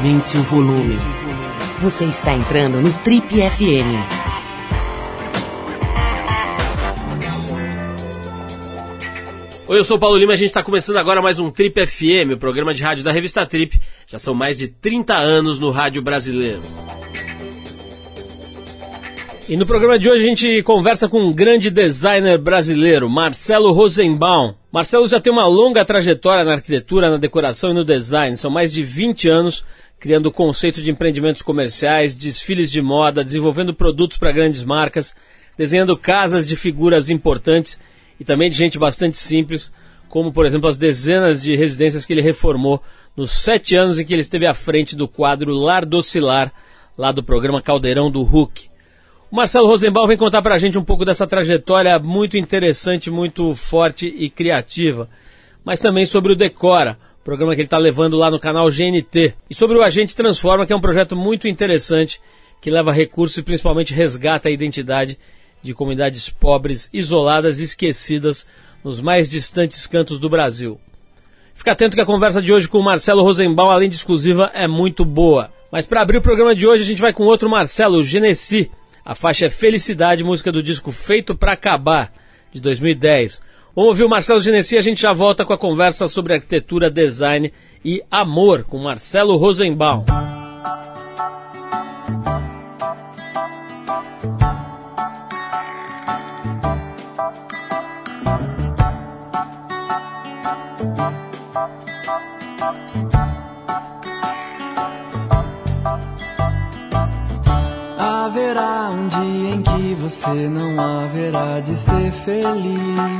Aumente o volume. Você está entrando no Trip FM. Oi, eu sou o Paulo Lima e a gente está começando agora mais um Trip FM, o programa de rádio da revista Trip. Já são mais de 30 anos no rádio brasileiro. E no programa de hoje a gente conversa com um grande designer brasileiro, Marcelo Rosenbaum. Marcelo já tem uma longa trajetória na arquitetura, na decoração e no design. São mais de 20 anos criando conceitos de empreendimentos comerciais, desfiles de moda, desenvolvendo produtos para grandes marcas, desenhando casas de figuras importantes e também de gente bastante simples, como por exemplo as dezenas de residências que ele reformou nos sete anos em que ele esteve à frente do quadro Lar Docilar, lá do programa Caldeirão do Hulk. O Marcelo Rosenbaum vem contar para a gente um pouco dessa trajetória muito interessante, muito forte e criativa. Mas também sobre o Decora, programa que ele está levando lá no canal GNT. E sobre o Agente Transforma, que é um projeto muito interessante que leva recursos e principalmente resgata a identidade de comunidades pobres, isoladas e esquecidas nos mais distantes cantos do Brasil. Fica atento que a conversa de hoje com o Marcelo Rosenbaum, além de exclusiva, é muito boa. Mas para abrir o programa de hoje, a gente vai com outro Marcelo, o Genesi a faixa é Felicidade, música do disco Feito para Acabar, de 2010. Vamos ouvir o Marcelo Genesi a gente já volta com a conversa sobre arquitetura, design e amor com Marcelo Rosenbaum. Haverá um dia em que você não haverá de ser feliz.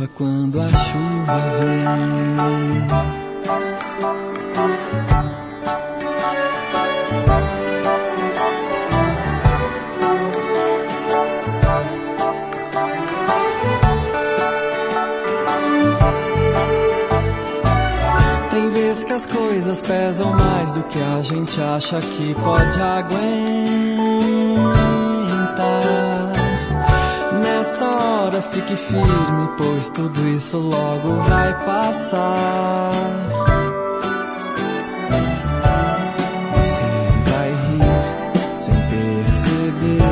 Chuva quando a chuva vem. Tem vezes que as coisas pesam mais do que a gente acha que pode aguentar fique firme, pois tudo isso logo vai passar. Você vai rir sem perceber.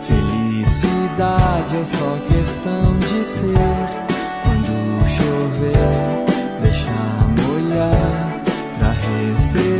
Felicidade é só questão de ser. Quando chover, deixar molhar pra receber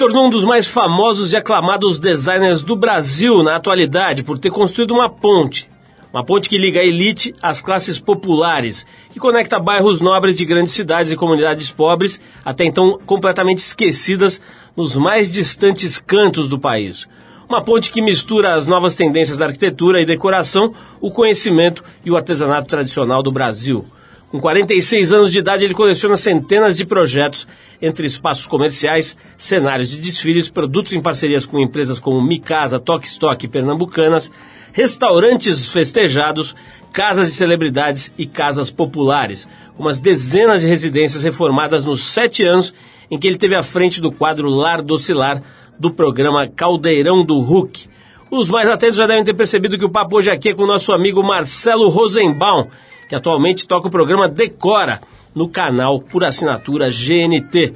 Tornou um dos mais famosos e aclamados designers do Brasil na atualidade por ter construído uma ponte. Uma ponte que liga a elite às classes populares, que conecta bairros nobres de grandes cidades e comunidades pobres, até então completamente esquecidas nos mais distantes cantos do país. Uma ponte que mistura as novas tendências da arquitetura e decoração, o conhecimento e o artesanato tradicional do Brasil. Com 46 anos de idade, ele coleciona centenas de projetos entre espaços comerciais, cenários de desfiles, produtos em parcerias com empresas como Micasa, Toque Stock e Pernambucanas, restaurantes festejados, casas de celebridades e casas populares, umas dezenas de residências reformadas nos sete anos em que ele teve à frente do quadro Lar Docilar do programa Caldeirão do Hulk. Os mais atentos já devem ter percebido que o papo hoje aqui é com o nosso amigo Marcelo Rosenbaum, que atualmente toca o programa Decora no canal por assinatura GNT.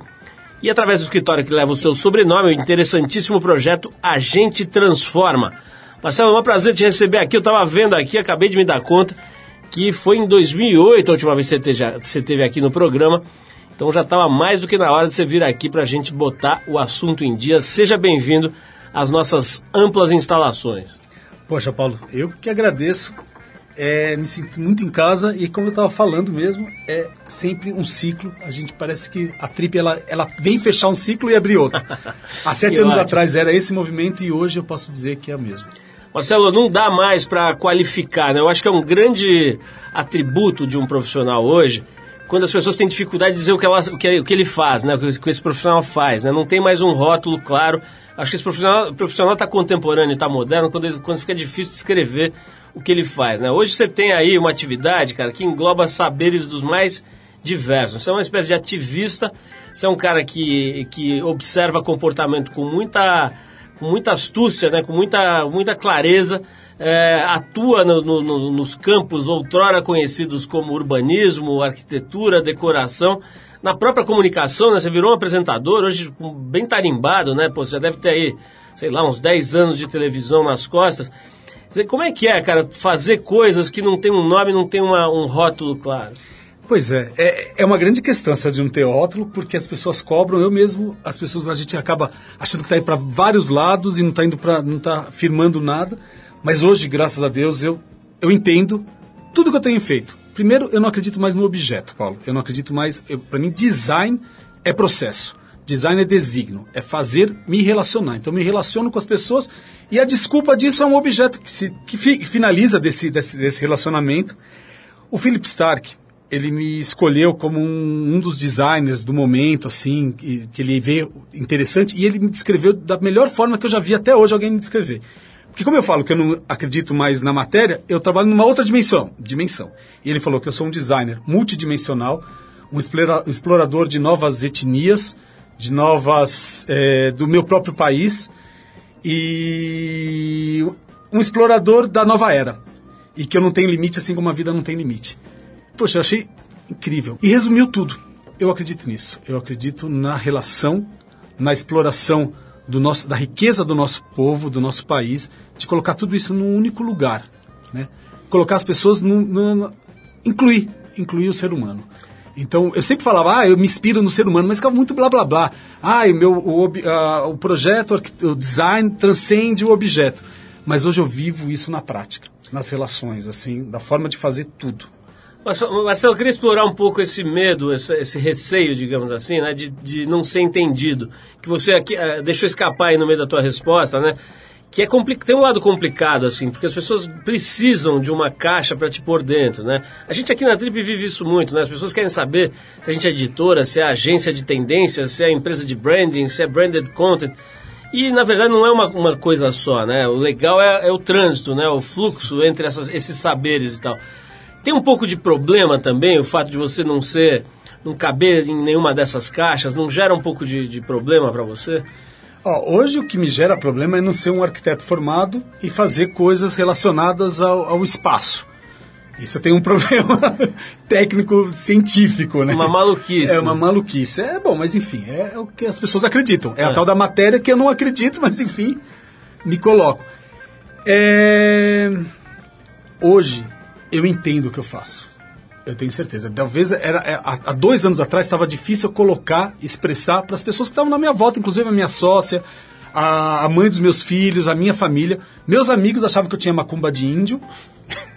E através do escritório que leva o seu sobrenome, o interessantíssimo projeto A Gente Transforma. Marcelo, é um prazer te receber aqui. Eu estava vendo aqui, acabei de me dar conta que foi em 2008 a última vez que você teve, você teve aqui no programa. Então já estava mais do que na hora de você vir aqui para a gente botar o assunto em dia. Seja bem-vindo às nossas amplas instalações. Poxa, Paulo, eu que agradeço é, me sinto muito em casa e como eu estava falando mesmo, é sempre um ciclo. A gente parece que a Trip ela, ela vem fechar um ciclo e abrir outro. Há sete anos ótimo. atrás era esse movimento e hoje eu posso dizer que é o mesmo. Marcelo, não dá mais para qualificar, né? Eu acho que é um grande atributo de um profissional hoje quando as pessoas têm dificuldade de dizer o que, ela, o que, o que ele faz, né? O que esse profissional faz, né? Não tem mais um rótulo claro. Acho que esse profissional está contemporâneo, está moderno, quando, quando fica difícil de escrever o que ele faz, né? Hoje você tem aí uma atividade, cara, que engloba saberes dos mais diversos. Você é uma espécie de ativista, você é um cara que, que observa comportamento com muita, com muita astúcia, né? com muita, muita clareza, é, atua no, no, nos campos outrora conhecidos como urbanismo, arquitetura, decoração. Na própria comunicação, né? Você virou um apresentador, hoje bem tarimbado, né? Pô, você já deve ter aí, sei lá, uns 10 anos de televisão nas costas como é que é, cara, fazer coisas que não tem um nome, não tem uma, um rótulo claro? Pois é, é, é, uma grande questão essa de não ter rótulo, porque as pessoas cobram, eu mesmo, as pessoas, a gente acaba achando que está indo para vários lados e não está indo para, não está firmando nada, mas hoje, graças a Deus, eu, eu entendo tudo que eu tenho feito. Primeiro, eu não acredito mais no objeto, Paulo, eu não acredito mais, para mim, design é processo. Design é designo, é fazer me relacionar. Então, me relaciono com as pessoas e a desculpa disso é um objeto que, se, que, fi, finaliza desse, desse, desse, relacionamento. O Philip Stark, ele me escolheu como um, um dos designers do momento, assim, que, que, ele vê interessante, e ele me descreveu da melhor forma que eu já vi até hoje alguém me descrever. Porque como eu falo que eu não acredito mais na matéria, eu trabalho numa outra dimensão, dimensão. E ele falou que eu sou um designer multidimensional, um explorador de novas etnias, de novas é, do meu próprio país, e um explorador da nova era. E que eu não tenho limite, assim como a vida não tem limite. Poxa, eu achei incrível. E resumiu tudo. Eu acredito nisso. Eu acredito na relação, na exploração do nosso, da riqueza do nosso povo, do nosso país, de colocar tudo isso num único lugar. Né? Colocar as pessoas no, no, incluir, incluir o ser humano. Então, eu sempre falava, ah, eu me inspiro no ser humano, mas ficava muito blá blá blá. Ah, o, meu, o, o projeto, o design transcende o objeto. Mas hoje eu vivo isso na prática, nas relações, assim, da forma de fazer tudo. Marcelo, eu queria explorar um pouco esse medo, esse, esse receio, digamos assim, né, de, de não ser entendido, que você aqui, uh, deixou escapar aí no meio da tua resposta, né? Que é tem um lado complicado assim, porque as pessoas precisam de uma caixa para te pôr dentro, né? A gente aqui na Trip vive isso muito, né? As pessoas querem saber se a gente é editora, se é agência de tendências, se é empresa de branding, se é branded content. E na verdade não é uma, uma coisa só, né? O legal é, é o trânsito, né? O fluxo entre essas, esses saberes e tal. Tem um pouco de problema também o fato de você não ser, não caber em nenhuma dessas caixas, não gera um pouco de, de problema para você? Ó, hoje o que me gera problema é não ser um arquiteto formado e fazer coisas relacionadas ao, ao espaço. Isso tem um problema técnico científico, né? Uma maluquice. É uma maluquice. É bom, mas enfim, é o que as pessoas acreditam. É, é. a tal da matéria que eu não acredito, mas enfim, me coloco. É... Hoje eu entendo o que eu faço. Eu tenho certeza. Talvez era, é, há dois anos atrás estava difícil colocar, expressar para as pessoas que estavam na minha volta, inclusive a minha sócia, a, a mãe dos meus filhos, a minha família. Meus amigos achavam que eu tinha macumba de índio.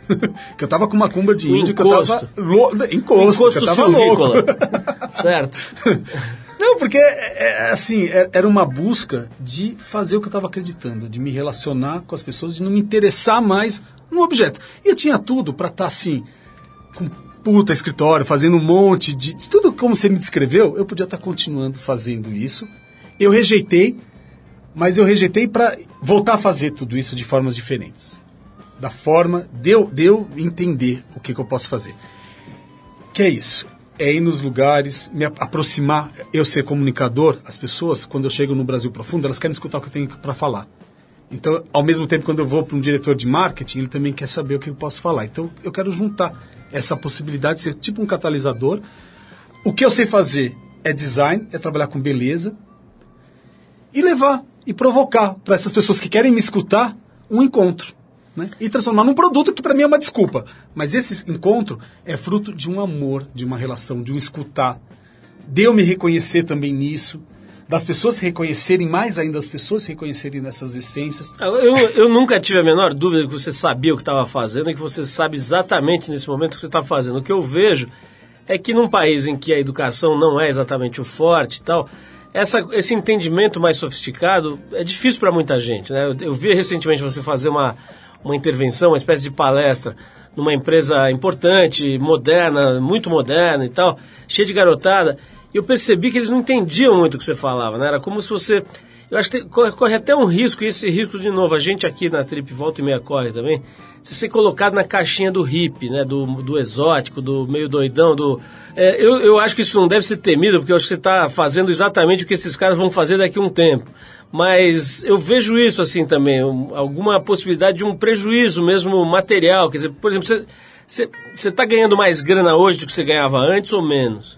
que eu tava com macumba de índio, encosto. que eu tava. Lo... Encosto, que eu tava louco. certo. Não, porque, é, é, assim, é- era uma busca de fazer o que eu estava acreditando, de me relacionar com as pessoas, de não me interessar mais no objeto. E eu tinha tudo para estar, assim, com puta escritório, fazendo um monte de, de tudo como você me descreveu, eu podia estar continuando fazendo isso. Eu rejeitei, mas eu rejeitei para voltar a fazer tudo isso de formas diferentes. Da forma de eu, de eu entender o que, que eu posso fazer. Que é isso. É ir nos lugares, me ap- aproximar, eu ser comunicador, as pessoas, quando eu chego no Brasil Profundo, elas querem escutar o que eu tenho para falar. Então, ao mesmo tempo, quando eu vou para um diretor de marketing, ele também quer saber o que eu posso falar. Então, eu quero juntar essa possibilidade de ser tipo um catalisador. O que eu sei fazer é design, é trabalhar com beleza e levar e provocar para essas pessoas que querem me escutar um encontro. Né? E transformar num produto que para mim é uma desculpa. Mas esse encontro é fruto de um amor, de uma relação, de um escutar. De eu me reconhecer também nisso, das pessoas se reconhecerem, mais ainda as pessoas se reconhecerem nessas essências. Eu, eu nunca tive a menor dúvida que você sabia o que estava fazendo e que você sabe exatamente nesse momento o que você está fazendo. O que eu vejo é que num país em que a educação não é exatamente o forte e tal, essa, esse entendimento mais sofisticado é difícil para muita gente. Né? Eu, eu vi recentemente você fazer uma, uma intervenção, uma espécie de palestra numa empresa importante, moderna, muito moderna e tal, cheia de garotada. Eu percebi que eles não entendiam muito o que você falava, né? Era como se você. Eu acho que corre, corre até um risco, e esse risco, de novo, a gente aqui na Trip Volta e Meia corre também, você ser colocado na caixinha do hippie, né? Do, do exótico, do meio doidão, do. É, eu, eu acho que isso não deve ser temido, porque eu acho que você está fazendo exatamente o que esses caras vão fazer daqui a um tempo. Mas eu vejo isso assim também, um- alguma possibilidade de um prejuízo mesmo material. Quer dizer, por exemplo, você está ganhando mais grana hoje do que você ganhava antes ou menos?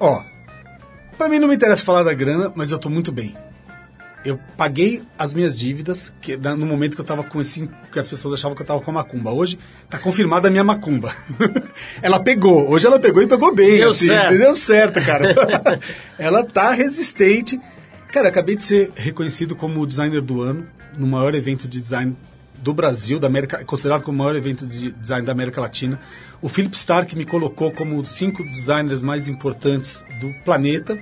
Ó, pra mim não me interessa falar da grana, mas eu tô muito bem. Eu paguei as minhas dívidas que, no momento que eu tava com esse. que as pessoas achavam que eu tava com a macumba. Hoje tá confirmada a minha macumba. ela pegou. Hoje ela pegou e pegou bem. Deu assim, certo. Deu certo, cara. ela tá resistente. Cara, acabei de ser reconhecido como o designer do ano no maior evento de design do Brasil, da América, considerado como o maior evento de design da América Latina. O Philip Stark me colocou como cinco designers mais importantes do planeta,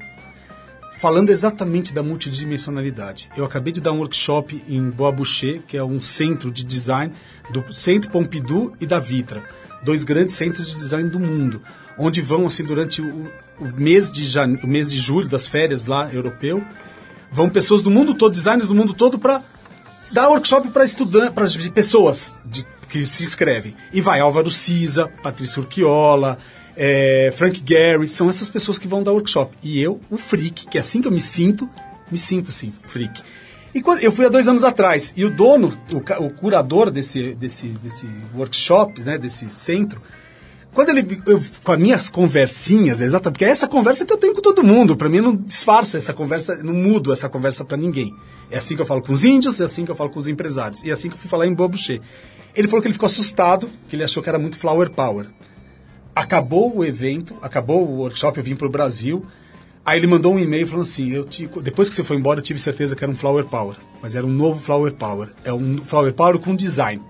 falando exatamente da multidimensionalidade. Eu acabei de dar um workshop em Bois Boucher, que é um centro de design do Centro Pompidou e da Vitra, dois grandes centros de design do mundo, onde vão assim durante o, o mês de jane... o mês de julho das férias lá europeu, vão pessoas do mundo todo, designers do mundo todo para dar workshop para estudantes, para pessoas de- que se inscrevem. E vai Álvaro Cisa, Patrícia Urquiola, é, Frank Gehry, são essas pessoas que vão dar workshop. E eu, o freak, que é assim que eu me sinto, me sinto assim, freak. E quando, eu fui há dois anos atrás, e o dono, o, o curador desse, desse, desse workshop, né, desse centro, quando ele, eu, com as minhas conversinhas, exatamente, porque é essa conversa que eu tenho com todo mundo, para mim não disfarça essa conversa, não mudo essa conversa para ninguém. É assim que eu falo com os índios, é assim que eu falo com os empresários, e é assim que eu fui falar em Bobuché. Ele falou que ele ficou assustado, que ele achou que era muito flower power. Acabou o evento, acabou o workshop, eu vim para o Brasil, aí ele mandou um e-mail falando assim, eu te- depois que você foi embora eu tive certeza que era um flower power, mas era um novo flower power, é um flower power com design.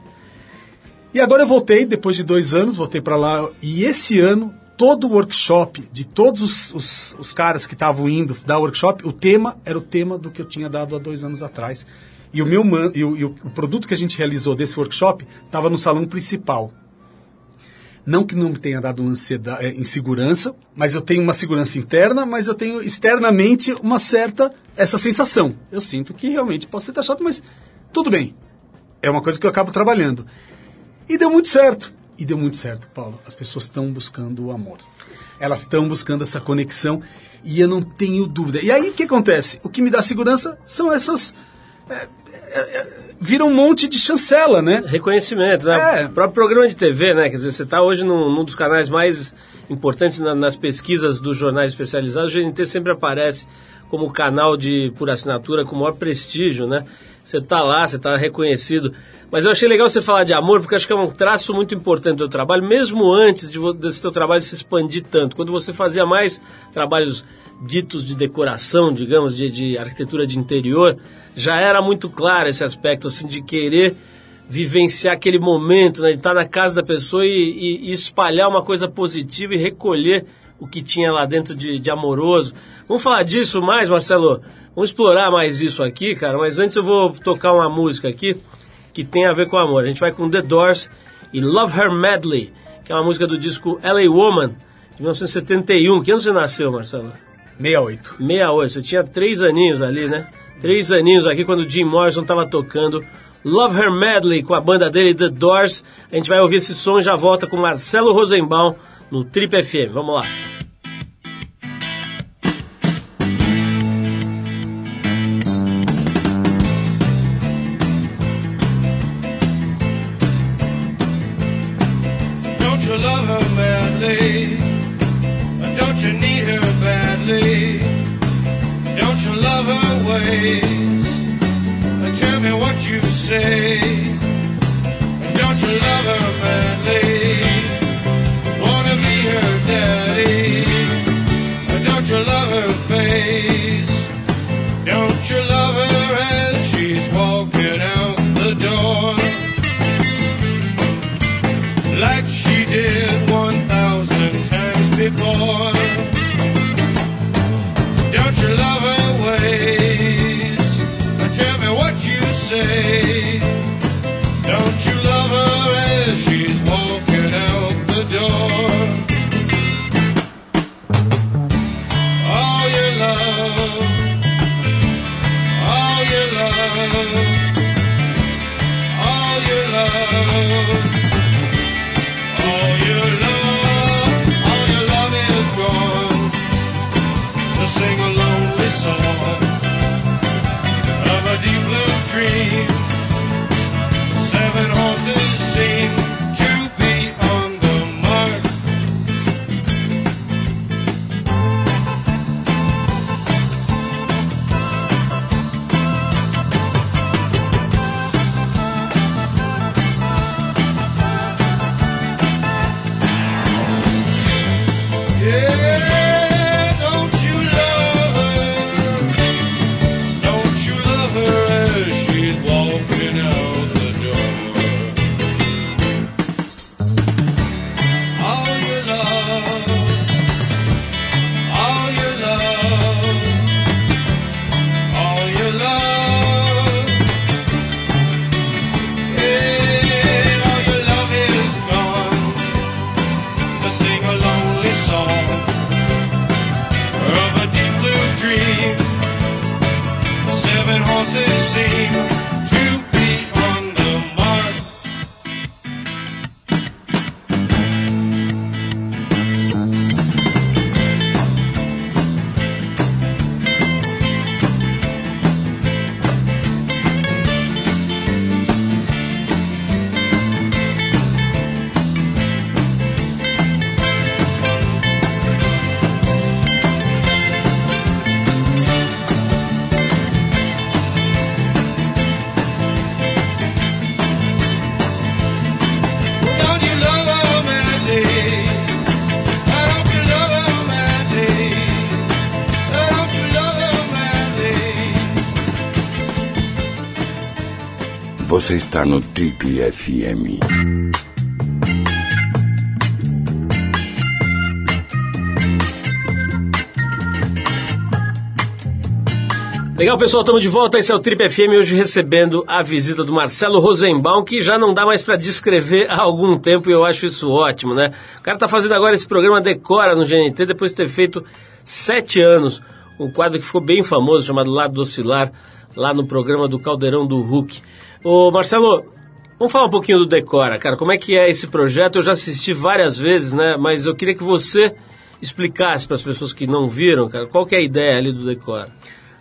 E agora eu voltei, depois de dois anos, voltei para lá. E esse ano, todo o workshop, de todos os, os, os caras que estavam indo dar workshop, o tema era o tema do que eu tinha dado há dois anos atrás. E o meu man, e o, e o- produto que a gente realizou desse workshop estava no salão principal. Não que não me tenha dado ansiedade, eh, insegurança, mas eu tenho uma segurança interna, mas eu tenho externamente uma certa essa sensação. Eu sinto que realmente posso ser taxado, mas tudo bem. É uma coisa que eu acabo trabalhando. E deu muito certo. E deu muito certo, Paulo. As pessoas estão buscando o amor. Elas estão buscando essa conexão e eu não tenho dúvida. E aí o que acontece? O que me dá segurança são essas. é, vira um monte de chancela, né? Reconhecimento, né? É. O próprio programa de TV, né? Quer dizer, você está hoje num, num dos canais mais importantes na- nas pesquisas dos jornais especializados. O GNT sempre aparece como canal de por assinatura com maior prestígio, né? Você está lá, você está reconhecido. Mas eu achei legal você falar de amor, porque acho que é um traço muito importante do teu trabalho, mesmo antes de, desse teu trabalho se expandir tanto. Quando você fazia mais trabalhos ditos de decoração, digamos, de, de arquitetura de interior, já era muito claro esse aspecto, assim, de querer vivenciar aquele momento, né, de estar na casa da pessoa e, e- e espalhar uma coisa positiva e recolher o que tinha lá dentro de, de amoroso. Vamos falar disso mais, Marcelo? Vamos explorar mais isso aqui, cara, mas antes eu vou tocar uma música aqui que tem a ver com amor. A gente vai com The Doors e Love Her Madly, que é uma música do disco LA Woman, de 1971. Que ano você nasceu, Marcelo? 68. 68, você tinha três aninhos ali, né? Três aninhos aqui quando o Jim Morrison estava tocando Love Her Madly com a banda dele, The Doors. A gente vai ouvir esse som e já volta com Marcelo Rosenbaum no Trip FM. Vamos lá. Before. Você está no Trip FM. Legal, pessoal, estamos de volta. Esse é o Trip FM. Hoje recebendo a visita do Marcelo Rosenbaum, que já não dá mais para descrever há algum tempo e eu acho isso ótimo, né? O cara está fazendo agora esse programa Decora no GNT depois de ter feito sete anos. Um quadro que ficou bem famoso, chamado Lado do Oscilar, lá no programa do Caldeirão do Hulk. Ô, Marcelo, vamos falar um pouquinho do Decora, cara. Como é que é esse projeto? Eu já assisti várias vezes, né? Mas eu queria que você explicasse para as pessoas que não viram, cara, qual que é a ideia ali do Decora.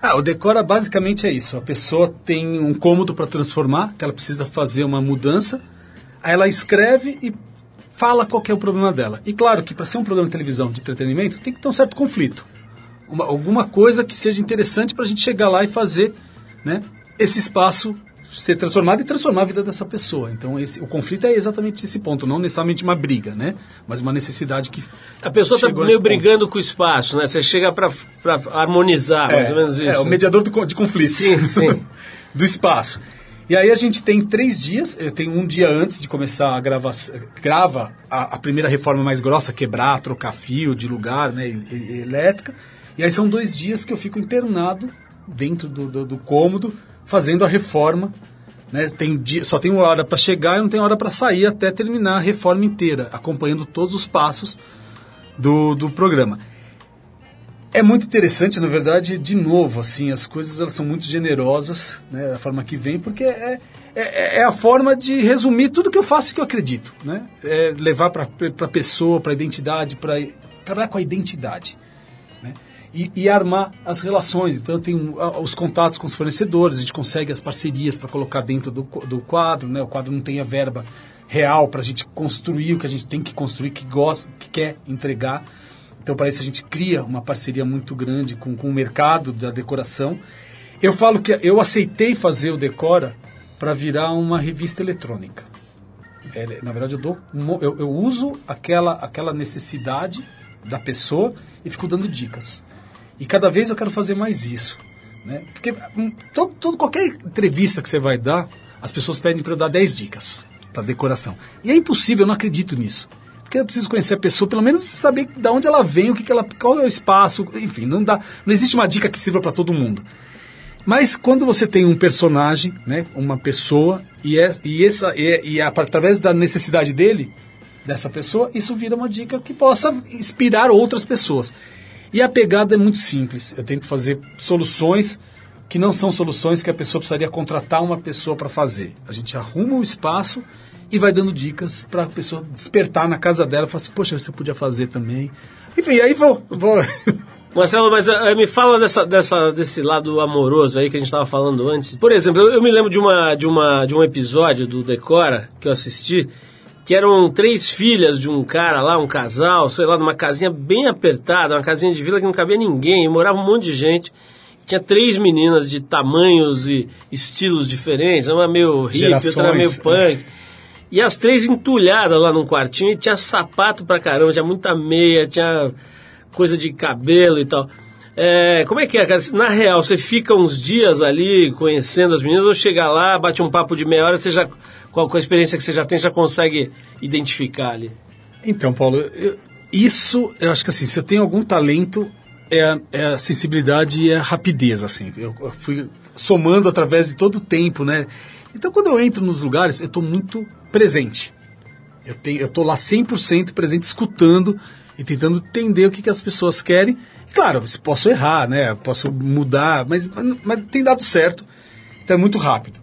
Ah, o decora basicamente é isso. A pessoa tem um cômodo para transformar, que ela precisa fazer uma mudança. Aí ela escreve e fala qual é o problema dela. E claro que para ser um programa de televisão de entretenimento tem que ter um certo conflito. Uma- alguma coisa que seja interessante para a gente chegar lá e fazer né, esse espaço ser transformado e transformar a vida dessa pessoa. Então esse, o conflito é exatamente esse ponto, não necessariamente uma briga, né? Mas uma necessidade que A pessoa está meio esse ponto. brigando com o espaço, né? Você chega para harmonizar, mais ou menos isso. É, o mediador do de conflitos. Sim, sim. do espaço. E aí a gente tem três dias, eu tenho um dia antes de começar a gravação, grava a, a primeira reforma mais grossa, quebrar, trocar fio de lugar, né, e- e- elétrica. E aí são dois dias que eu fico internado dentro do, do, do cômodo, fazendo a reforma. Né, tem dia, só tem hora para chegar e não tem hora para sair até terminar a reforma inteira, acompanhando todos os passos do, do programa. É muito interessante, na verdade, de novo, assim, as coisas elas são muito generosas, né, da forma que vem, porque é, é, é a forma de resumir tudo que eu faço e que eu acredito, né? É levar para a pessoa, para a identidade, para trabalhar com a identidade? E, e armar as relações. Então, eu tenho ah, os contatos com os fornecedores, a gente consegue as parcerias para colocar dentro do, do quadro, né? O quadro não tem a verba real para a gente construir o que a gente tem que construir, que gosta, que quer entregar. Então, para isso, a gente cria uma parceria muito grande com, com o mercado da decoração. Eu falo que eu aceitei fazer o Decora para virar uma revista eletrônica. É, na verdade, eu, dou, eu, eu uso aquela, aquela necessidade da pessoa e fico dando dicas. E cada vez eu quero fazer mais isso. Né? Porque hum, todo, todo- qualquer entrevista que você vai dar, as pessoas pedem para eu dar 10 dicas para decoração. E é impossível, eu não acredito nisso. Porque eu preciso conhecer a pessoa, pelo menos saber de onde ela vem, o que, que ela, qual é o espaço, enfim, não dá, não existe uma dica que sirva para todo mundo. Mas quando você tem um personagem, né, uma pessoa, e, é, e, essa, e, e a- através da necessidade dele, dessa pessoa, isso vira uma dica que possa inspirar outras pessoas. E a pegada é muito simples. Eu tento fazer soluções que não são soluções que a pessoa precisaria contratar uma pessoa para fazer. A gente arruma o espaço e vai dando dicas para a pessoa despertar na casa dela e falar assim, poxa, você podia fazer também. Enfim, aí vou. vou Marcelo, mas eh, me fala dessa, dessa, desse lado amoroso aí que a gente estava falando antes. Por exemplo, eu, eu me lembro de, uma, de, uma, de um episódio do Decora que eu assisti, que eram três filhas de um cara lá, um casal, sei lá, numa casinha bem apertada, uma casinha de vila que não cabia ninguém, e morava um monte de gente. Tinha três meninas de tamanhos e estilos diferentes, uma meio hippie, outra era meio Gerações, punk. E as três entulhadas lá num quartinho e tinha sapato pra caramba, tinha muita meia, tinha coisa de cabelo e tal. É, como é que é, cara? Na real, você fica uns dias ali conhecendo as meninas ou chega lá, bate um papo de meia hora, você já, com a, experiência que você já tem, já consegue identificar ali? Então, Paulo, eu- isso, eu acho que assim, se eu tenho algum talento, é a, é a sensibilidade e a rapidez, assim. Eu, eu fui somando através de todo o tempo, né? Então, quando eu entro nos lugares, eu estou muito presente. Eu tenho, eu tô lá 100% presente, escutando e tentando entender o que, que as pessoas querem. E, claro, posso errar, né? Posso mudar, mas, mas tem dado certo. Então é muito rápido.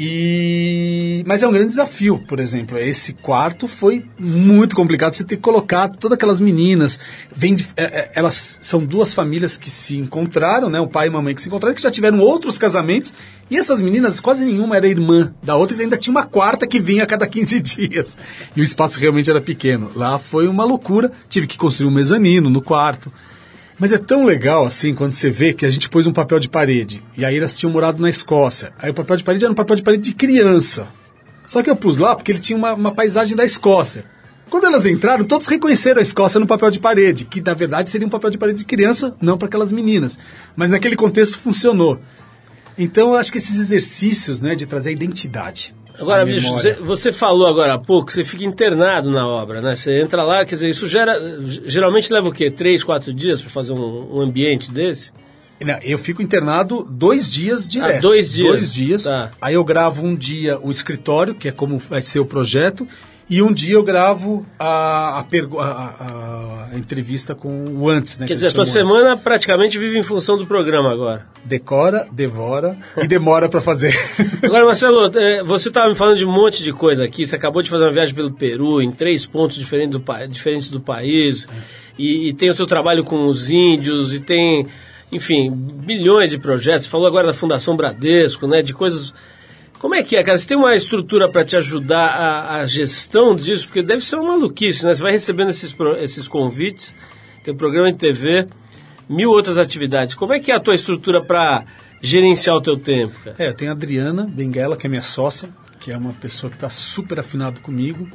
E mas é um grande desafio, por exemplo, esse quarto foi muito complicado. Você ter que colocar todas aquelas meninas, vem de- é, é, elas são duas famílias que se encontraram, né? O pai e a mamãe que se encontraram, que já tiveram outros casamentos. E essas meninas, quase nenhuma era irmã da outra, e ainda tinha uma quarta que vinha a cada 15 dias. E o espaço realmente era pequeno. Lá foi uma loucura. Tive que construir um mezanino no quarto. Mas é tão legal assim quando você vê que a gente pôs um papel de parede. E aí elas tinham morado na Escócia. Aí o papel de parede era um papel de parede de criança. Só que eu pus lá porque ele tinha uma, uma paisagem da Escócia. Quando elas entraram, todos reconheceram a Escócia no papel de parede, que na verdade seria um papel de parede de criança, não para aquelas meninas. Mas naquele contexto funcionou. Então eu acho que esses exercícios né, de trazer a identidade. Agora, bicho, você, você falou agora há pouco que você fica internado na obra, né? Você entra lá, quer dizer, isso gera, geralmente leva o quê? Três, quatro dias para fazer um, um ambiente desse? Não, eu fico internado dois dias direto. Ah, dois dias. Dois dias. Tá. Aí eu gravo um dia o escritório, que é como vai ser o projeto, e um dia eu gravo a, a, a- a- entrevista com o antes, né? Quer que dizer, a tua antes. semana praticamente vive em função do programa agora. Decora, devora e demora para fazer. Agora, Marcelo, eh, você estava me falando de um monte de coisa aqui. Você acabou de fazer uma viagem pelo Peru, em três pontos diferentes do, diferentes do país. E, e tem o seu trabalho com os índios, e tem, enfim, bilhões de projetos. Você falou agora da Fundação Bradesco, né? De coisas. Como é que é, cara? Você tem uma estrutura para te ajudar a, a gestão disso? Porque deve ser uma maluquice, né? Você vai recebendo esses, esses convites, tem programa de TV, mil outras atividades. Como é que é a tua estrutura para gerenciar o teu tempo, cara? É, eu tenho a Adriana Benguela, que é minha sócia, que é uma pessoa que está super afinado comigo.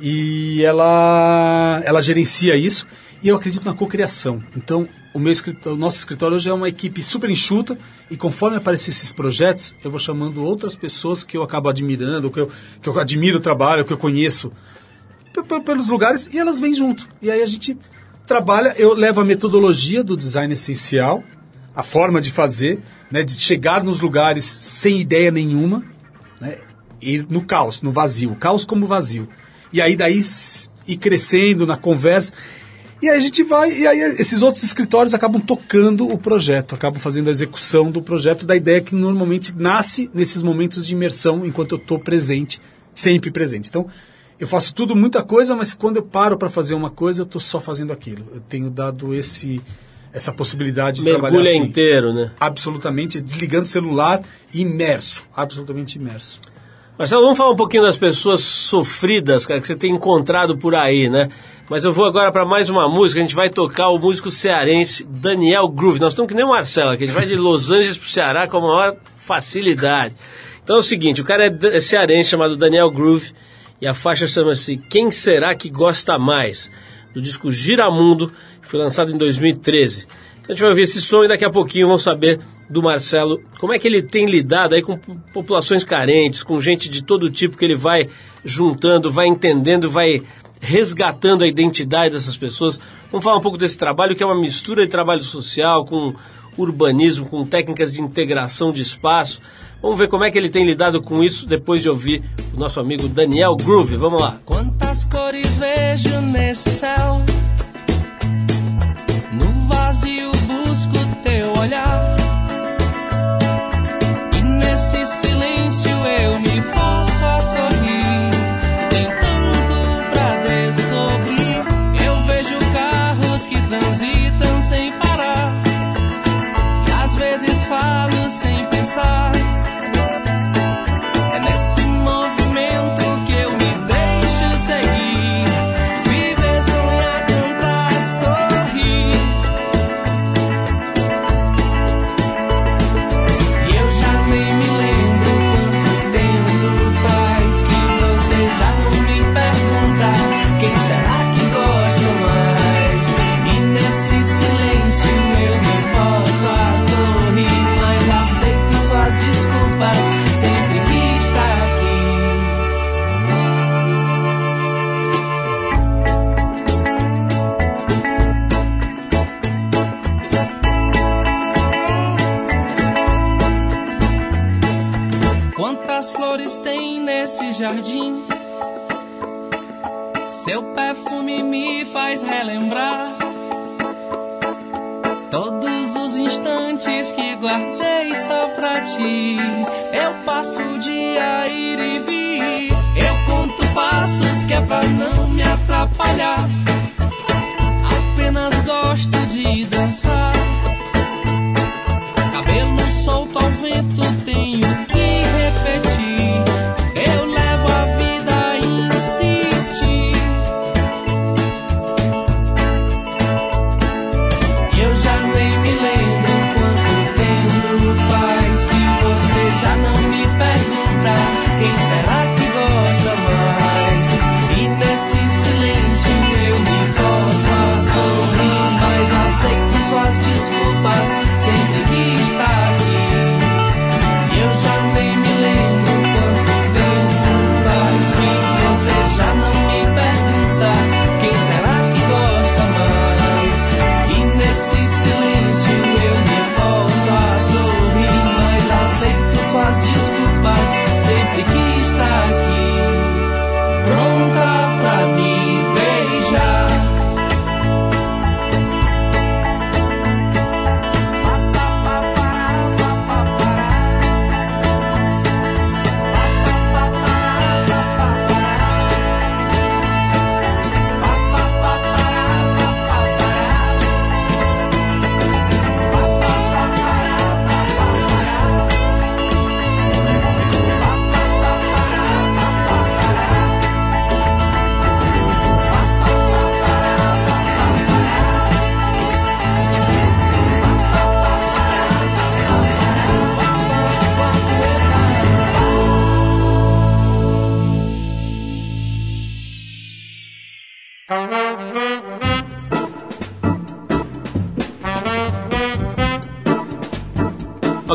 E ela, ela gerencia isso. E eu acredito na cocriação. Então, o, meu o nosso escritório hoje é uma equipe super enxuta. E conforme aparecer esses projetos, eu vou chamando outras pessoas que eu acabo admirando, que eu, que eu admiro o trabalho, que eu conheço pelos lugares e elas vêm junto. E aí a gente trabalha, eu levo a metodologia do design essencial, a forma de fazer, né, de chegar nos lugares sem ideia nenhuma, né, ir no caos, no vazio, caos como vazio. E aí daí ir crescendo na conversa. E aí a gente vai, e aí esses outros escritórios acabam tocando o projeto, acabam fazendo a execução do projeto da ideia que normalmente nasce nesses momentos de imersão enquanto eu estou presente, sempre presente. Então, eu faço tudo, muita coisa, mas quando eu paro para fazer uma coisa, eu estou só fazendo aquilo. Eu tenho dado esse, essa possibilidade de trabalhar Mergulha assim. inteiro, né? Absolutamente, desligando o celular, imerso, absolutamente imerso. Marcelo, vamos falar um pouquinho das pessoas sofridas, cara, que você tem encontrado por aí, né? Mas eu vou agora para mais uma música, a gente vai tocar o músico cearense Daniel Groove. Nós estamos que nem o Marcelo aqui, a gente vai de Los Angeles pro Ceará com a maior facilidade. Então é o seguinte, o cara é é cearense chamado Daniel Groove e a faixa chama-se Quem Será Que Gosta Mais? Do disco Giramundo, que foi lançado em 2013. Então a gente vai ouvir esse som e daqui a pouquinho vamos saber do Marcelo como é que ele tem lidado aí com po- populações carentes, com gente de todo tipo que ele vai juntando, vai entendendo, vai resgatando a identidade dessas pessoas. Vamos falar um pouco desse trabalho que é uma mistura de trabalho social com urbanismo, com técnicas de integração de espaço. Vamos ver como é que ele tem lidado com isso depois de ouvir o nosso amigo Daniel Groove. Vamos lá. Quantas cores vejo nesse céu? Eu passo o dia ir e vir. Eu conto passos que é pra não me atrapalhar. Apenas gosto de dançar. Cabelo solto ao vento, tenho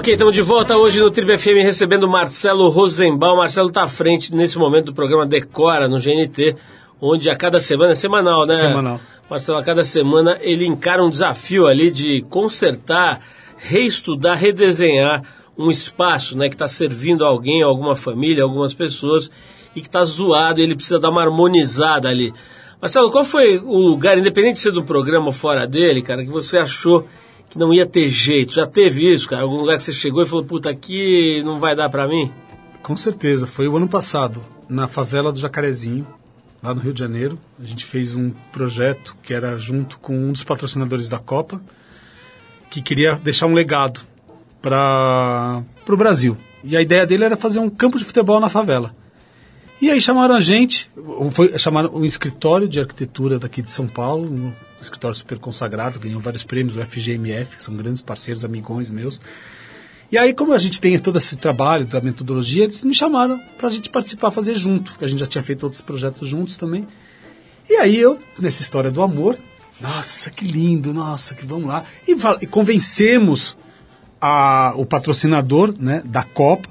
Ok, estamos de volta hoje no Tribo FM recebendo Marcelo Rosenbaum. Marcelo está à frente nesse momento do programa Decora no GNT, onde a cada semana, é semanal, né? Semanal. Marcelo, a cada semana ele encara um desafio ali de consertar, reestudar, redesenhar um espaço né, que está servindo a alguém, a alguma família, a algumas pessoas e que está zoado e ele precisa dar uma harmonizada ali. Marcelo, qual foi o lugar, independente de ser do programa ou fora dele, cara, que você achou que não ia ter jeito? Já teve isso, cara? Algum lugar que você chegou e falou, puta, aqui não vai dar pra mim? Com certeza, foi o ano passado, na favela do Jacarezinho, lá no Rio de Janeiro. A gente fez um projeto que era junto com um dos patrocinadores da Copa, que queria deixar um legado para o Brasil. E a ideia dele era fazer um campo de futebol na favela. E aí chamaram a gente, foi, chamaram um escritório de arquitetura daqui de São Paulo, um escritório super consagrado, ganhou vários prêmios, o FGMF, que são grandes parceiros, amigões meus. E aí, como a gente tem todo esse trabalho da metodologia, eles me chamaram para a gente participar, fazer junto, porque a gente já tinha feito outros projetos juntos também. E aí eu, nessa história do amor, nossa, que lindo, nossa, que vamos lá. E, e convencemos a- o patrocinador né, da Copa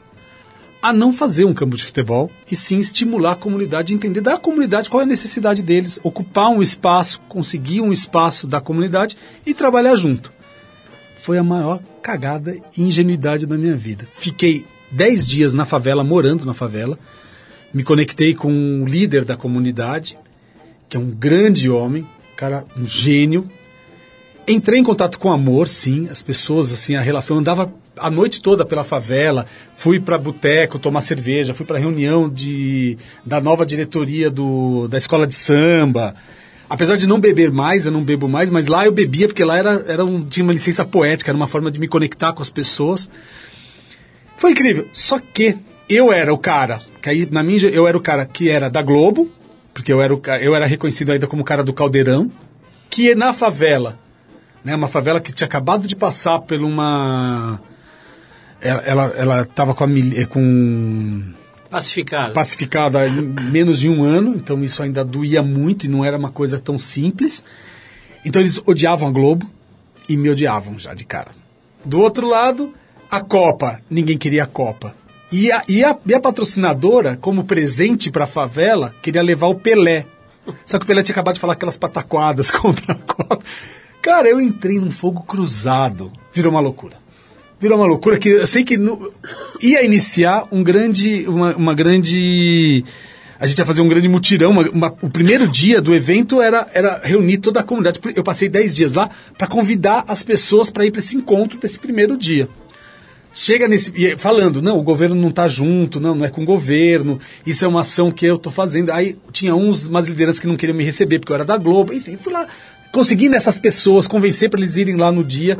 a não fazer um campo de futebol e sim estimular a comunidade, entender da comunidade qual é a necessidade deles, ocupar um espaço, conseguir um espaço da comunidade e trabalhar junto. Foi a maior cagada e ingenuidade da minha vida. Fiquei 10 dias na favela, morando na favela, me conectei com um líder da comunidade, que é um grande homem, cara, um gênio, Entrei em contato com amor, sim, as pessoas, assim, a relação andava a noite toda pela favela, fui para boteco tomar cerveja, fui para reunião de, da nova diretoria do, da escola de samba. Apesar de não beber mais, eu não bebo mais, mas lá eu bebia porque lá era, era um, tinha uma licença poética, era uma forma de me conectar com as pessoas. Foi incrível. Só que eu era o cara, que aí na minha eu era o cara que era da Globo, porque eu era, o, eu era reconhecido ainda como o cara do Caldeirão, que na favela, né, uma favela que tinha acabado de passar por uma ela ela, ela tava com a eh, com Pacificado. pacificada há menos de um ano, então isso ainda doía muito e não era uma coisa tão simples. Então eles odiavam a Globo e me odiavam já de cara. Do outro lado, a Copa, ninguém queria a Copa. E a, e a, e a patrocinadora, como presente para a favela, queria levar o Pelé. Só que o Pelé tinha acabado de falar aquelas pataquadas contra a Copa. Cara, eu entrei num fogo cruzado. Virou uma loucura. Virou uma loucura que eu sei que no- ia iniciar um grande, uma, uma grande. A gente ia fazer um grande mutirão. uma- uma- o primeiro dia do evento era, era reunir toda a comunidade. Eu passei 10 dias lá para convidar as pessoas para ir para esse encontro desse primeiro dia. Chega nesse. e falando, não, o governo não está junto, não, não é com o governo, isso é uma ação que eu estou fazendo. Aí tinha uns, umas lideranças que não queriam me receber porque eu era da Globo, enfim, fui lá, consegui nessas pessoas, convencer para eles irem lá no dia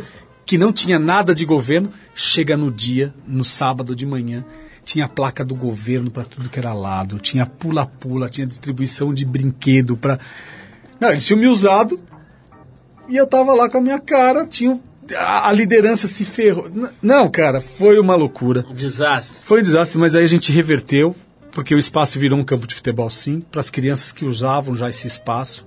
que não tinha nada de governo. Chega no dia, no sábado de manhã, tinha a placa do governo para tudo que era lado, tinha pula-pula, tinha distribuição de brinquedo para. Não, eles tinham me usado e eu tava lá com a minha cara, tinha. A, a liderança se ferrou. N- Não, cara, foi uma loucura. Desastre. Foi um desastre, mas aí a gente reverteu, porque o espaço virou um campo de futebol sim, para as crianças que usavam já esse espaço.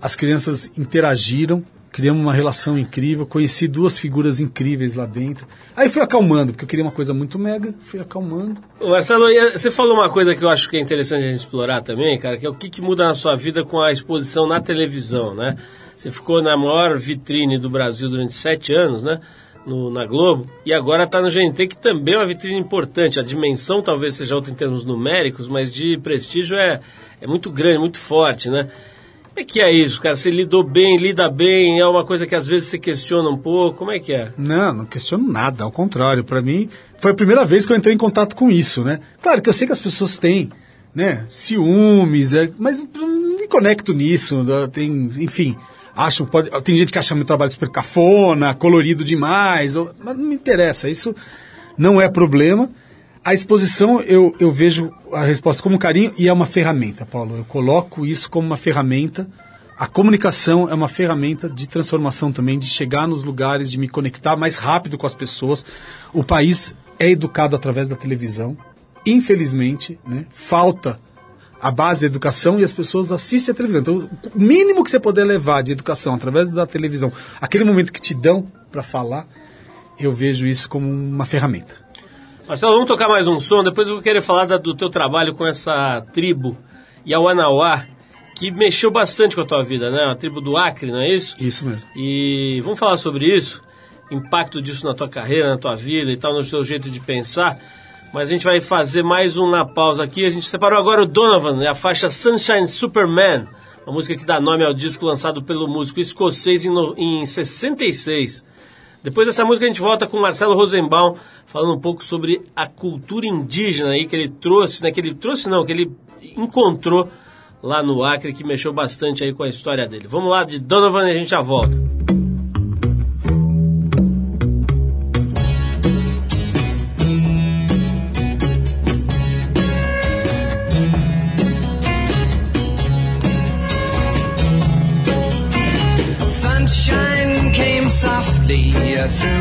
As crianças interagiram, criamos uma relação incrível, conheci duas figuras incríveis lá dentro. Aí fui acalmando, porque eu queria uma coisa muito mega, fui acalmando. Ô, Marcelo, e você falou uma coisa que eu acho que é interessante a gente explorar também, cara, que é o que, que muda na sua vida com a exposição na televisão, né? Você ficou na maior vitrine do Brasil durante sete anos, né? No, na Globo, e agora está no GNT, que também é uma vitrine importante. A dimensão talvez seja outra em termos numéricos, mas de prestígio é, é muito grande, muito forte, né? É que é isso, cara? Você lidou bem, lida bem, é uma coisa que às vezes você questiona um pouco, como é que é? Não, não questiono nada, ao contrário. Para mim, foi a primeira vez que eu entrei em contato com isso, né? Claro que eu sei que as pessoas têm, né, ciúmes, é, mas não me conecto nisso. Tem, enfim, acham, pode, tem gente que acha meu trabalho super cafona, colorido demais, ou- mas não me interessa. Isso não é problema. A exposição, eu, eu vejo a resposta como carinho e é uma ferramenta, Paulo. Eu coloco isso como uma ferramenta. A comunicação é uma ferramenta de transformação também, de chegar nos lugares, de me conectar mais rápido com as pessoas. O país é educado através da televisão. Infelizmente, né, falta a base da educação e as pessoas assistem a televisão. Então, o mínimo que você puder levar de educação através da televisão, aquele momento que te dão para falar, eu vejo isso como uma ferramenta. Marcelo, vamos tocar mais um som. Depois eu vou querer falar da- do teu trabalho com essa tribo, Yawanawá, que mexeu bastante com a tua vida, né? A tribo do Acre, não é isso? Isso mesmo. E vamos falar sobre isso, impacto disso na tua carreira, na tua vida e tal, no seu jeito de pensar. Mas a gente vai fazer mais um na pausa aqui. A gente separou agora o Donovan, né? a faixa Sunshine Superman, uma música que dá nome ao disco lançado pelo músico escocês em, no- em 66. Depois dessa música a gente volta com Marcelo Rosenbaum falando um pouco sobre a cultura indígena aí que ele trouxe, né? Que ele trouxe não, que ele encontrou lá no Acre, que mexeu bastante aí com a história dele. Vamos lá de Donovan e a gente já volta. that soon.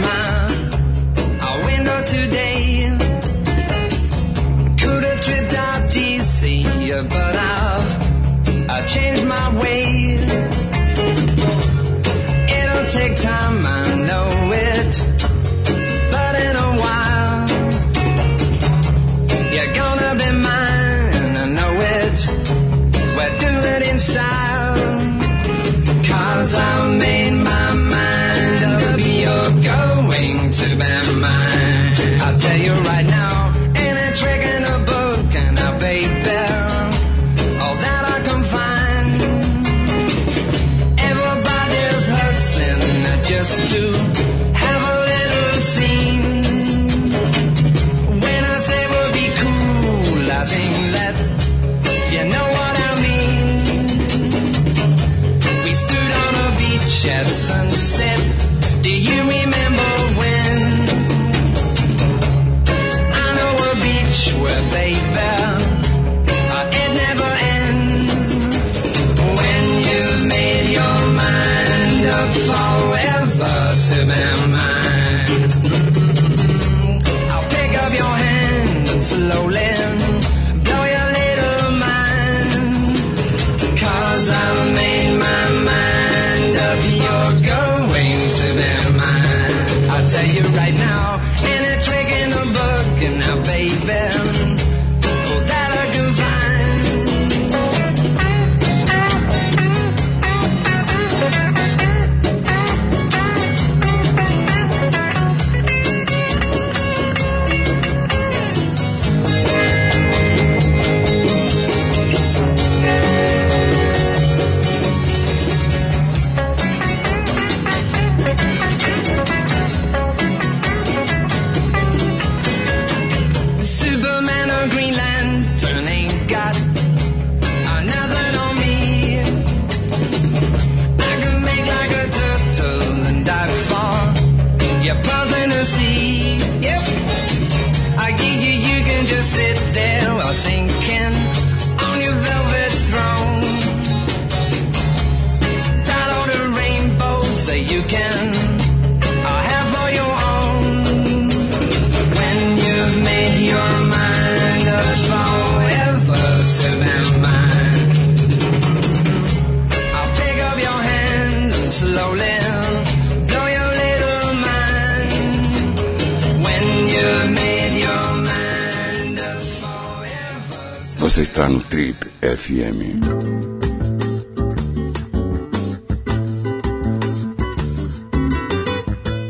Você está no Trip FM.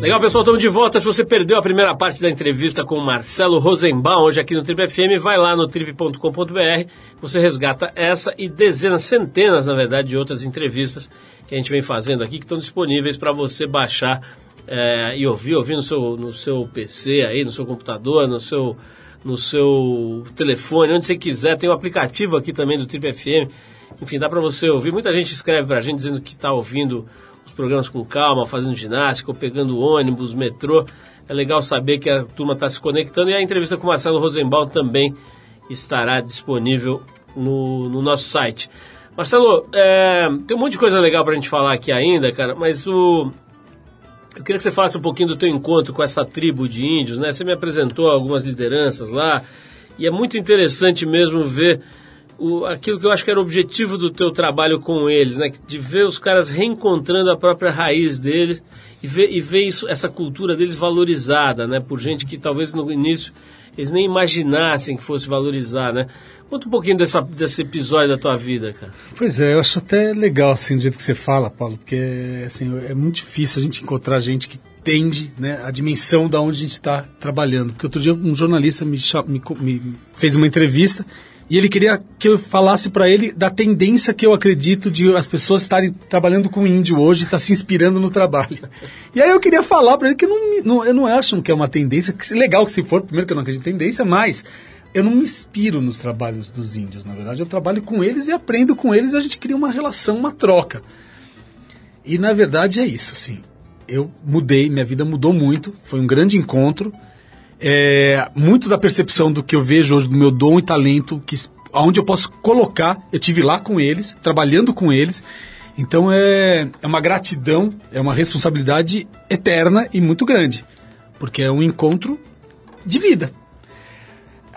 Legal, pessoal, estamos de volta. Se você perdeu a primeira parte da entrevista com o Marcelo Rosenbaum, hoje aqui no Trip FM, vai lá no trip.com.br, você resgata essa e dezenas, centenas, na verdade, de outras entrevistas que a gente vem fazendo aqui, que estão disponíveis para você baixar eh, e ouvir, ouvir no seu, no seu PC aí, no seu computador, no seu, no seu telefone, onde você quiser. Tem um aplicativo aqui também do Trip FM. Enfim, dá para você ouvir. Muita gente escreve para a gente dizendo que está ouvindo programas com calma, fazendo ginástica, ou pegando ônibus, metrô. É legal saber que a turma está se conectando e a entrevista com o Marcelo Rosenbaum também estará disponível no, no nosso site. Marcelo, é, tem um monte de coisa legal para a gente falar aqui ainda, cara, mas o, eu queria que você falasse um pouquinho do teu encontro com essa tribo de índios, né? Você me apresentou algumas lideranças lá e é muito interessante mesmo ver o, aquilo que eu acho que era o objetivo do teu trabalho com eles, né? De ver os caras reencontrando a própria raiz deles e ver, e ver isso, essa cultura deles valorizada, né? Por gente que talvez no início eles nem imaginassem que fosse valorizar, né? Conta um pouquinho dessa, desse episódio da tua vida, cara. Pois é, eu acho até legal assim do jeito que você fala, Paulo, porque assim, é muito difícil a gente encontrar gente que entende né, a dimensão da onde a gente está trabalhando. Porque outro dia um jornalista me, me me fez uma entrevista e ele queria que eu falasse para ele da tendência que eu acredito de as pessoas estarem trabalhando com índio hoje, estar se inspirando no trabalho. E aí eu queria falar para ele que eu não, não, eu não acho que é uma tendência, que legal que se for, primeiro que eu não acredito em tendência, mas eu não me inspiro nos trabalhos dos índios, na verdade. Eu trabalho com eles e aprendo com eles a gente cria uma relação, uma troca. E na verdade é isso, assim. Eu mudei, minha vida mudou muito, foi um grande encontro. É, muito da percepção do que eu vejo hoje, do meu dom e talento, que aonde eu posso colocar, eu tive lá com eles, trabalhando com eles. Então é, é uma gratidão, é uma responsabilidade eterna e muito grande, porque é um encontro de vida.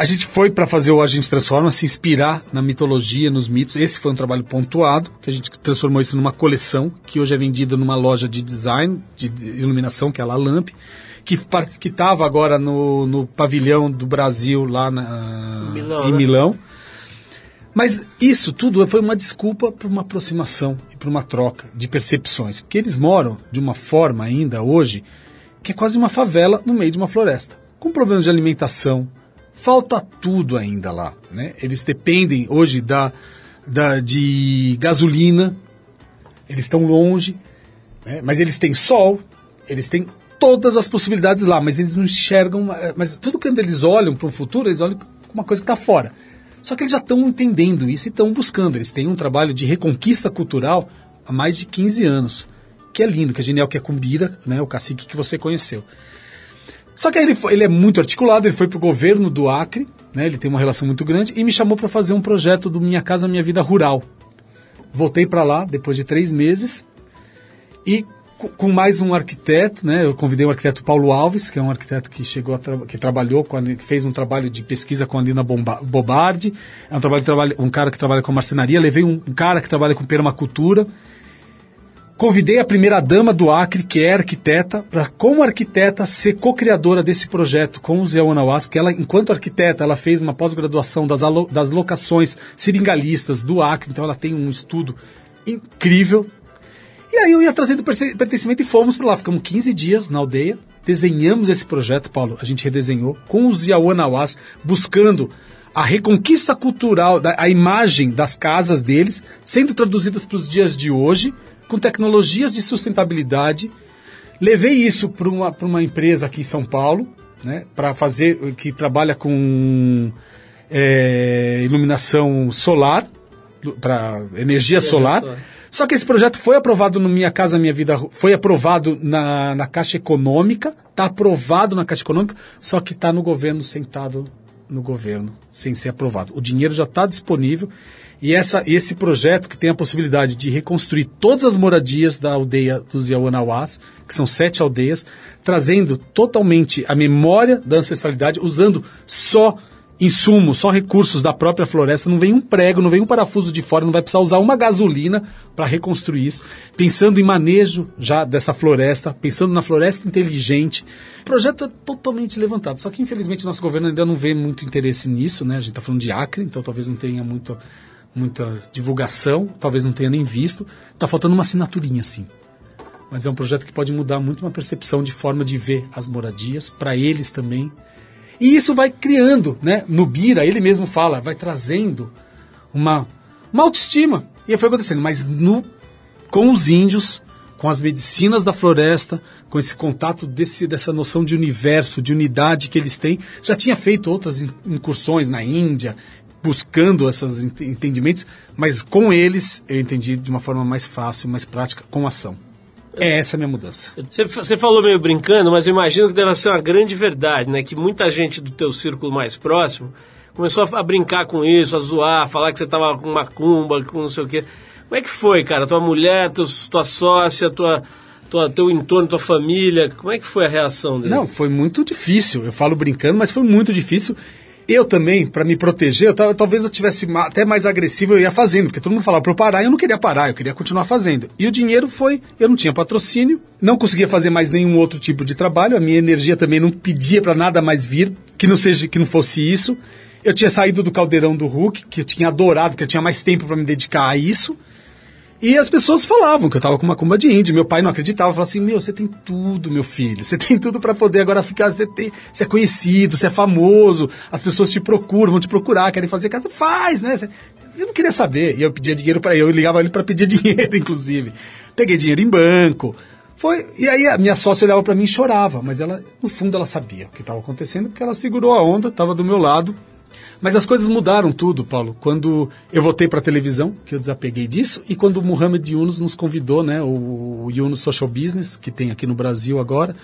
A gente foi para fazer o A Gente Transforma, se inspirar na mitologia, nos mitos. Esse foi um trabalho pontuado, que a gente transformou isso numa coleção, que hoje é vendida numa loja de design, de iluminação, que é a La Lamp, que que estava agora no, no pavilhão do Brasil, lá na, Milão, em né? Milão. Mas isso tudo foi uma desculpa para uma aproximação e para uma troca de percepções. Porque eles moram de uma forma ainda hoje que é quase uma favela no meio de uma floresta. Com problemas de alimentação, falta tudo ainda lá. Né? Eles dependem hoje da, da, de gasolina, eles estão longe, né? mas eles têm sol, eles têm todas as possibilidades lá, mas eles não enxergam. eh, Mas tudo quando eles olham para o futuro, eles olham uma coisa que está fora. Só que eles já estão entendendo isso e estão buscando. Eles têm um trabalho de reconquista cultural há mais de 15 anos, que é lindo, que é genial, que é Cumbira, né, o cacique que você conheceu. Só que ele, foi- ele é muito articulado, ele foi para o governo do Acre, né, ele tem uma relação muito grande, e me chamou para fazer um projeto do Minha Casa Minha Vida Rural. Voltei para lá depois de três meses e com mais um arquiteto, né? Eu convidei o arquiteto Paulo Alves, que é um arquiteto que chegou tra- que trabalhou com a, que fez um trabalho de pesquisa com a Lina Bomba- Bobardi, é um trabalho um cara que trabalha com marcenaria, levei um, um cara que trabalha com permacultura. Convidei a primeira dama do Acre, que é arquiteta, para como arquiteta ser co-criadora desse projeto com o Zé Onauas, porque ela, enquanto arquiteta, ela fez uma pós-graduação das, das locações seringalistas do Acre, então ela tem um estudo incrível. E aí eu ia trazendo pertencimento e fomos para lá. Ficamos 15 dias na aldeia, desenhamos esse projeto, Paulo, a gente redesenhou, com os Yawanawás, buscando a reconquista cultural, a imagem das casas deles, sendo traduzidas para os dias de hoje, com tecnologias de sustentabilidade. Levei isso para uma, pra uma empresa aqui em São Paulo, né, para fazer, que trabalha com é, iluminação solar, para energia solar. solar. Só que esse projeto foi aprovado no Minha Casa Minha Vida, foi aprovado na, na Caixa Econômica, está aprovado na Caixa Econômica, só que está no governo, sentado no governo, sem ser aprovado. O dinheiro já está disponível e essa, esse projeto que tem a possibilidade de reconstruir todas as moradias da aldeia dos Yawanawás, que são sete aldeias, trazendo totalmente a memória da ancestralidade, usando só insumos, só recursos da própria floresta, não vem um prego, não vem um parafuso de fora, não vai precisar usar uma gasolina para reconstruir isso. Pensando em manejo já dessa floresta, pensando na floresta inteligente. O projeto é totalmente levantado, só que infelizmente nosso governo ainda não vê muito interesse nisso, né? A gente está falando de Acre, então talvez não tenha muito, muita divulgação, talvez não tenha nem visto. Está faltando uma assinaturinha, assim. Mas é um projeto que pode mudar muito uma percepção de forma de ver as moradias, para eles também. E isso vai criando, né? No Bira, ele mesmo fala, vai trazendo uma, uma autoestima. E foi acontecendo. Mas no, com os índios, com as medicinas da floresta, com esse contato desse, dessa noção de universo, de unidade que eles têm, já tinha feito outras in- incursões na Índia, buscando esses ent- entendimentos, mas com eles eu entendi de uma forma mais fácil, mais prática, com ação. É essa a minha mudança. Você, você falou meio brincando, mas eu imagino que deve ser uma grande verdade, né? Que muita gente do teu círculo mais próximo começou a, a brincar com isso, a zoar, a falar que você tava com macumba, com não sei o quê. Como é que foi, cara? Tua mulher, teus- tua sócia, tua, tua, teu entorno, tua família, como é que foi a reação deles? Não, foi muito difícil. Eu falo brincando, mas foi muito difícil. Eu também, para me proteger, eu tava- talvez eu tivesse até mais agressivo, eu ia fazendo, porque todo mundo falava para eu parar, eu não queria parar, eu queria continuar fazendo. E o dinheiro foi, eu não tinha patrocínio, não conseguia fazer mais nenhum outro tipo de trabalho, a minha energia também não pedia para nada mais vir, que não seja que não fosse isso. Eu tinha saído do caldeirão do Hulk, que eu tinha adorado, que eu tinha mais tempo para me dedicar a isso. E as pessoas falavam que eu tava com uma comba de índio. Meu pai não acreditava, falava assim: Meu, você tem tudo, meu filho. Você tem tudo para poder agora ficar. Você, tem, você é conhecido, você é famoso, as pessoas te procuram, vão te procurar, querem fazer casa. Faz, né? Eu não queria saber. E eu pedia dinheiro para ele, eu ligava ele para pedir dinheiro, inclusive. Peguei dinheiro em banco. Foi, e aí a minha sócia olhava para mim e chorava, mas ela, no fundo, ela sabia o que estava acontecendo, porque ela segurou a onda, estava do meu lado. Mas as coisas mudaram tudo, Paulo. Quando eu voltei para a televisão, que eu desapeguei disso, e quando o Mohamed Yunus nos convidou, né, o, o Yunus Social Business, que tem aqui no Brasil agora,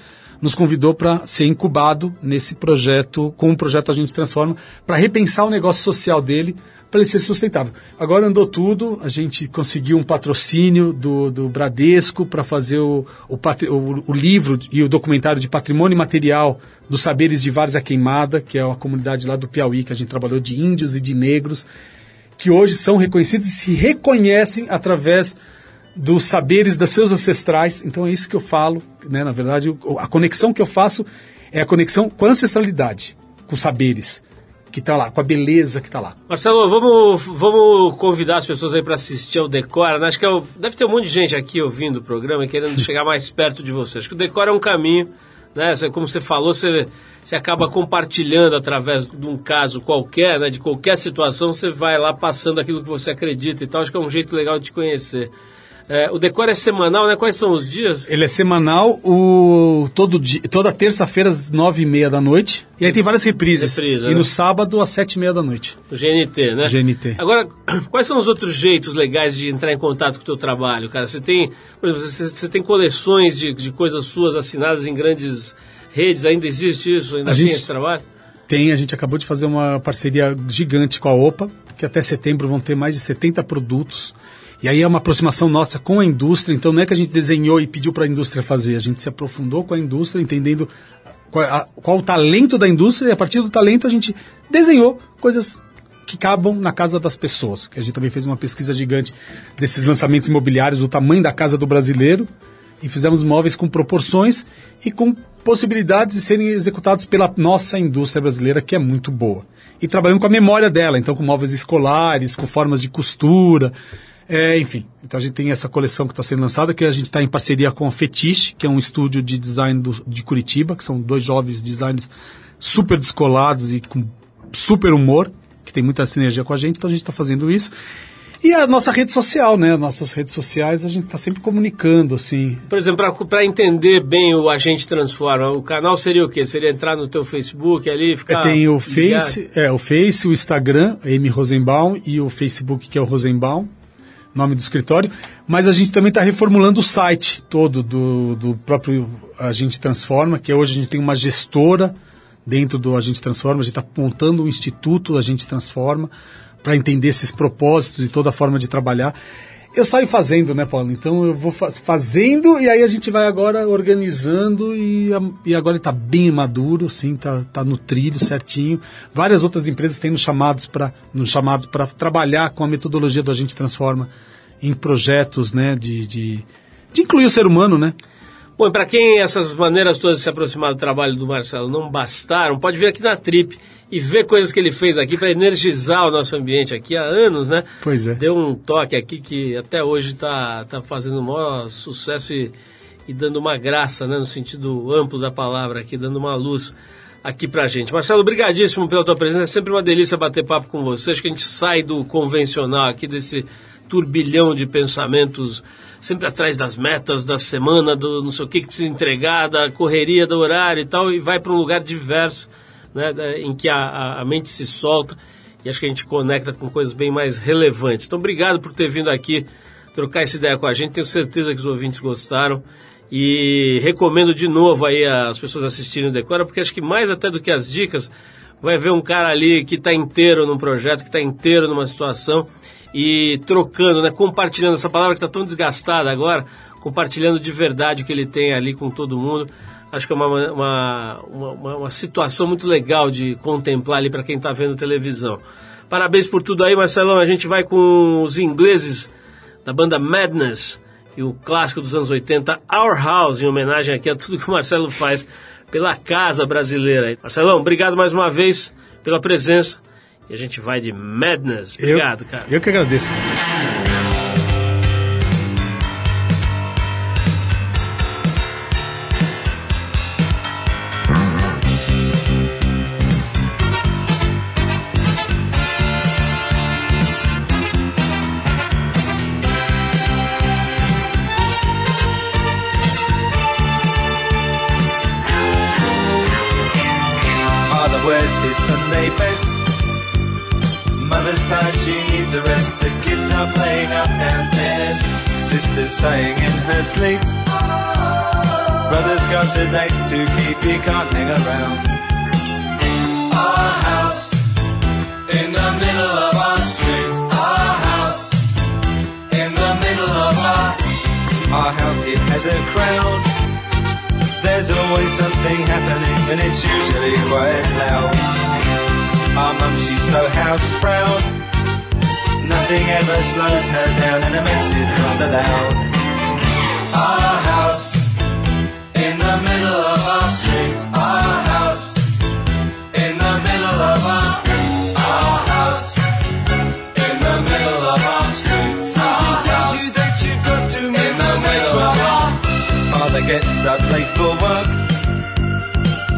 nos convidou para ser incubado nesse projeto, com o projeto A Gente Transforma, para repensar o negócio social dele, para ele ser sustentável. Agora andou tudo, a gente conseguiu um patrocínio do, do Bradesco para fazer o, o, o livro e o documentário de patrimônio material dos saberes de Várzea Queimada, que é uma comunidade lá do Piauí, que a gente trabalhou de índios e de negros, que hoje são reconhecidos e se reconhecem através dos saberes dos seus ancestrais. Então é isso que eu falo, né? Na verdade, a conexão que eu faço é a conexão com a ancestralidade, com os saberes que está lá, com a beleza que está lá. Marcelo, vamos, vamos convidar as pessoas aí para assistir ao Decora. né? Acho que é o- deve ter um monte de gente aqui ouvindo o programa e querendo chegar mais perto de você. Acho que o Decora é um caminho, né? Como você falou, você, você acaba compartilhando através de um caso qualquer, né? De qualquer situação, você vai lá passando aquilo que você acredita e tal. Acho que é um jeito legal de te conhecer. É, o Decora é semanal, né? Quais são os dias? Ele é semanal, o, todo dia, toda terça-feira às nove e meia da noite. E aí tem várias reprises. Reprisa, e né? no sábado às sete e meia da noite. O GNT, né? GNT. Agora, quais são os outros jeitos legais de entrar em contato com o teu trabalho, cara? Você tem, por exemplo, você, você tem coleções de, de coisas suas assinadas em grandes redes, ainda existe isso? Ainda A tem gente- esse trabalho? Tem, a gente acabou de fazer uma parceria gigante com a OPA, que até setembro vão ter mais de 70 produtos. E aí é uma aproximação nossa com a indústria, então não é que a gente desenhou e pediu para a indústria fazer, a gente se aprofundou com a indústria, entendendo qual, a- qual o talento da indústria, e a partir do talento a gente desenhou coisas que cabam na casa das pessoas. Que a gente também fez uma pesquisa gigante desses lançamentos imobiliários, do tamanho da casa do brasileiro, e fizemos móveis com proporções e com possibilidades de serem executados pela nossa indústria brasileira, que é muito boa. E trabalhando com a memória dela, então com móveis escolares, com formas de costura, é, enfim. Então a gente tem essa coleção que está sendo lançada, que a gente está em parceria com a Fetiche, que é um estúdio de design do- de Curitiba, que são dois jovens designers super descolados e com super humor, que tem muita sinergia com a gente, então a gente está fazendo isso. E a nossa rede social, né? Nossas redes sociais, a gente está sempre comunicando, assim. Por exemplo, para entender bem o Agente Transforma, o canal seria o quê? Seria entrar no teu Facebook ali e ficar... Tem o ligado? Face, é, o Face, o Instagram, Amy Rosenbaum, e o Facebook, que é o Rosenbaum, nome do escritório. Mas a gente também está reformulando o site todo do, do próprio Agente Transforma, que hoje a gente tem uma gestora dentro do Agente Transforma, a gente está montando um instituto Agente Transforma para entender esses propósitos e toda a forma de trabalhar. Eu saio fazendo, né, Paulo? Então eu vou fa- fazendo e aí a gente vai agora organizando e, a- e agora está bem maduro, sim, tá, tá no trilho certinho. Várias outras empresas têm nos chamados para nos chamado para trabalhar com a metodologia do Agente Transforma em projetos, né, de, de, de incluir o ser humano, né? Bom, para quem essas maneiras todas de se aproximar do trabalho do Marcelo não bastaram, pode vir aqui na Trip e ver coisas que ele fez aqui para energizar o nosso ambiente aqui há anos, né? Pois é. Deu um toque aqui que até hoje está tá fazendo o maior sucesso e, e dando uma graça, né? No sentido amplo da palavra aqui, dando uma luz aqui pra gente. Marcelo, obrigadíssimo pela tua presença. É sempre uma delícia bater papo com você. Acho que a gente sai do convencional aqui, desse turbilhão de pensamentos sempre atrás das metas da semana, do não sei o que que precisa entregar, da correria do horário e tal, e vai para um lugar diverso, né, em que a, a- a mente se solta e acho que a gente conecta com coisas bem mais relevantes. Então, obrigado por ter vindo aqui trocar essa ideia com a gente. Tenho certeza que os ouvintes gostaram. E recomendo de novo aí as pessoas assistirem o Decora, porque acho que mais até do que as dicas, vai ver um cara ali que está inteiro num projeto, que está inteiro numa situação e trocando, né, compartilhando essa palavra que está tão desgastada agora, compartilhando de verdade o que ele tem ali com todo mundo. Acho que é uma, uma, uma, uma- situação muito legal de contemplar ali para quem está vendo televisão. Parabéns por tudo aí, Marcelão. A gente vai com os ingleses da banda Madness e o clássico dos anos 80, Our House, em homenagem aqui a tudo que o Marcelo faz pela casa brasileira. Marcelão, obrigado mais uma vez pela presença. E a gente vai de Madness. Obrigado, eu, cara. Eu que agradeço. Playing up downstairs. Sister's sighing in her sleep. Brother's got a date to keep, he can't hang around. Our house in the middle of our street. Our house in the middle of our our house. It has a crowd. There's always something happening and it's usually quite loud. Our mum, she's so house proud. Nothing ever slows her down and a mess is not allowed. Our house in the middle of our street. Our house in the middle of our our house in the middle of our street. Something tells you that you've got to in the middle of our Father gets up late for work.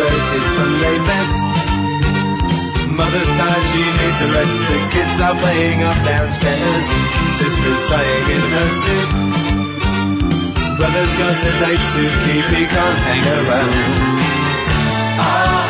Wears his Sunday best. Mother's tired, she needs a rest. The kids are playing up downstairs. Sister's sighing in her sleep. Brother's got a date to keep, he can't hang around. Our